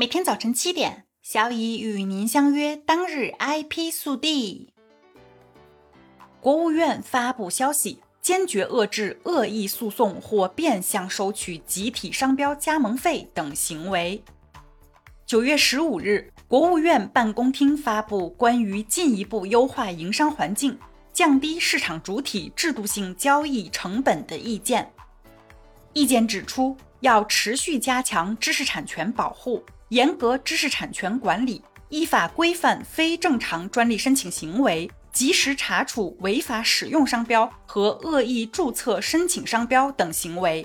每天早晨七点，小乙与您相约。当日 IP 速递。国务院发布消息，坚决遏制恶意诉讼或变相收取集体商标加盟费等行为。九月十五日，国务院办公厅发布关于进一步优化营商环境、降低市场主体制度性交易成本的意见。意见指出，要持续加强知识产权保护。严格知识产权管理，依法规范非正常专利申请行为，及时查处违法使用商标和恶意注册申请商标等行为，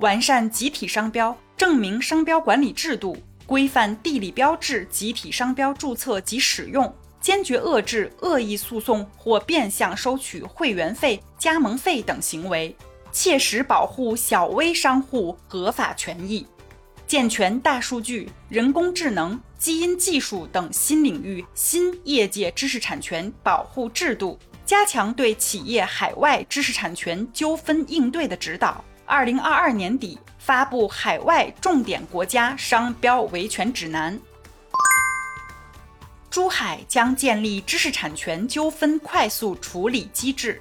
完善集体商标证明商标管理制度，规范地理标志集体商标注册及使用，坚决遏制恶意诉讼或变相收取会员费、加盟费等行为，切实保护小微商户合法权益。健全大数据、人工智能、基因技术等新领域新业界知识产权保护制度，加强对企业海外知识产权纠纷应对的指导。二零二二年底发布海外重点国家商标维权指南。珠海将建立知识产权纠纷快速处理机制。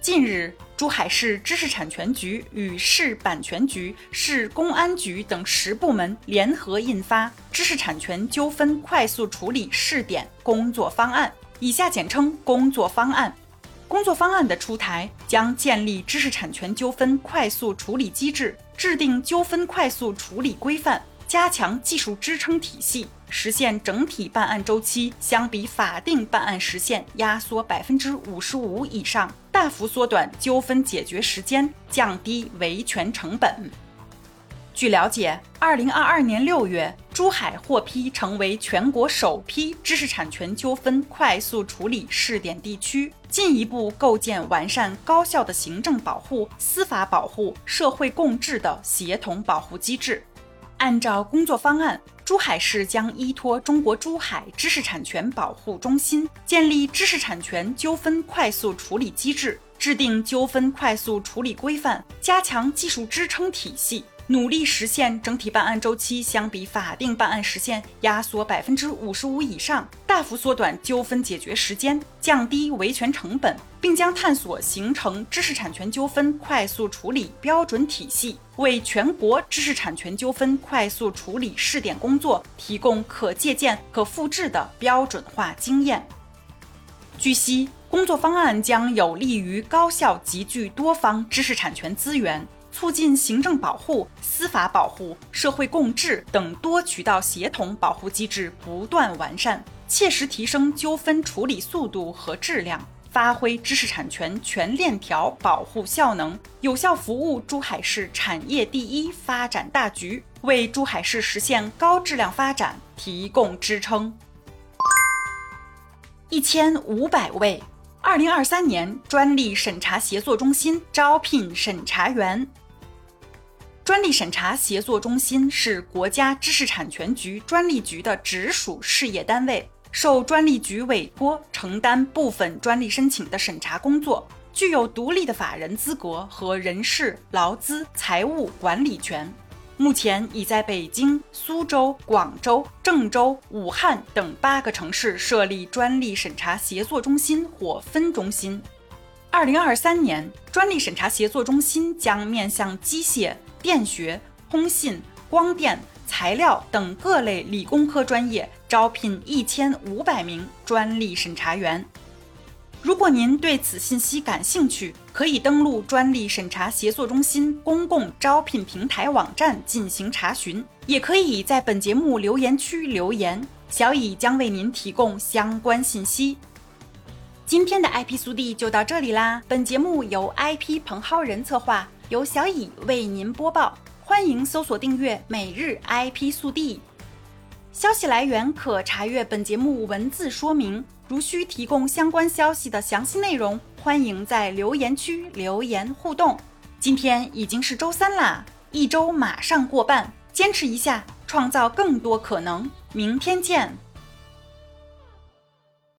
近日。珠海市知识产权局与市版权局、市公安局等十部门联合印发《知识产权纠纷快速处理试点工作方案》（以下简称“工作方案”）。工作方案的出台将建立知识产权纠纷快速处理机制，制定纠纷快速处理规范。加强技术支撑体系，实现整体办案周期相比法定办案时限压缩百分之五十五以上，大幅缩短纠纷解决时间，降低维权成本。据了解，二零二二年六月，珠海获批成为全国首批知识产权纠纷快速处理试点地区，进一步构建完善高效的行政保护、司法保护、社会共治的协同保护机制。按照工作方案，珠海市将依托中国珠海知识产权保护中心，建立知识产权纠纷快速处理机制，制定纠纷快速处理规范，加强技术支撑体系。努力实现整体办案周期相比法定办案时限压缩百分之五十五以上，大幅缩短纠纷解决时间，降低维权成本，并将探索形成知识产权纠纷快速处理标准体系，为全国知识产权纠纷快速处理试点工作提供可借鉴、可复制的标准化经验。据悉，工作方案将有利于高效集聚多方知识产权资源。促进行政保护、司法保护、社会共治等多渠道协同保护机制不断完善，切实提升纠纷处理速度和质量，发挥知识产权全链条保护效能，有效服务珠海市产业第一发展大局，为珠海市实现高质量发展提供支撑。一千五百位，二零二三年专利审查协作中心招聘审查员。专利审查协作中心是国家知识产权局专利局的直属事业单位，受专利局委托承担部分专利申请的审查工作，具有独立的法人资格和人事、劳资、财务管理权。目前已在北京、苏州、广州、郑州、武汉等八个城市设立专利审查协作中心或分中心。二零二三年，专利审查协作中心将面向机械。电学、通信、光电、材料等各类理工科专业招聘一千五百名专利审查员。如果您对此信息感兴趣，可以登录专利审查协作中心公共招聘平台网站进行查询，也可以在本节目留言区留言，小乙将为您提供相关信息。今天的 IP 速递就到这里啦，本节目由 IP 彭浩人策划。由小乙为您播报，欢迎搜索订阅每日 IP 速递。消息来源可查阅本节目文字说明。如需提供相关消息的详细内容，欢迎在留言区留言互动。今天已经是周三啦，一周马上过半，坚持一下，创造更多可能。明天见。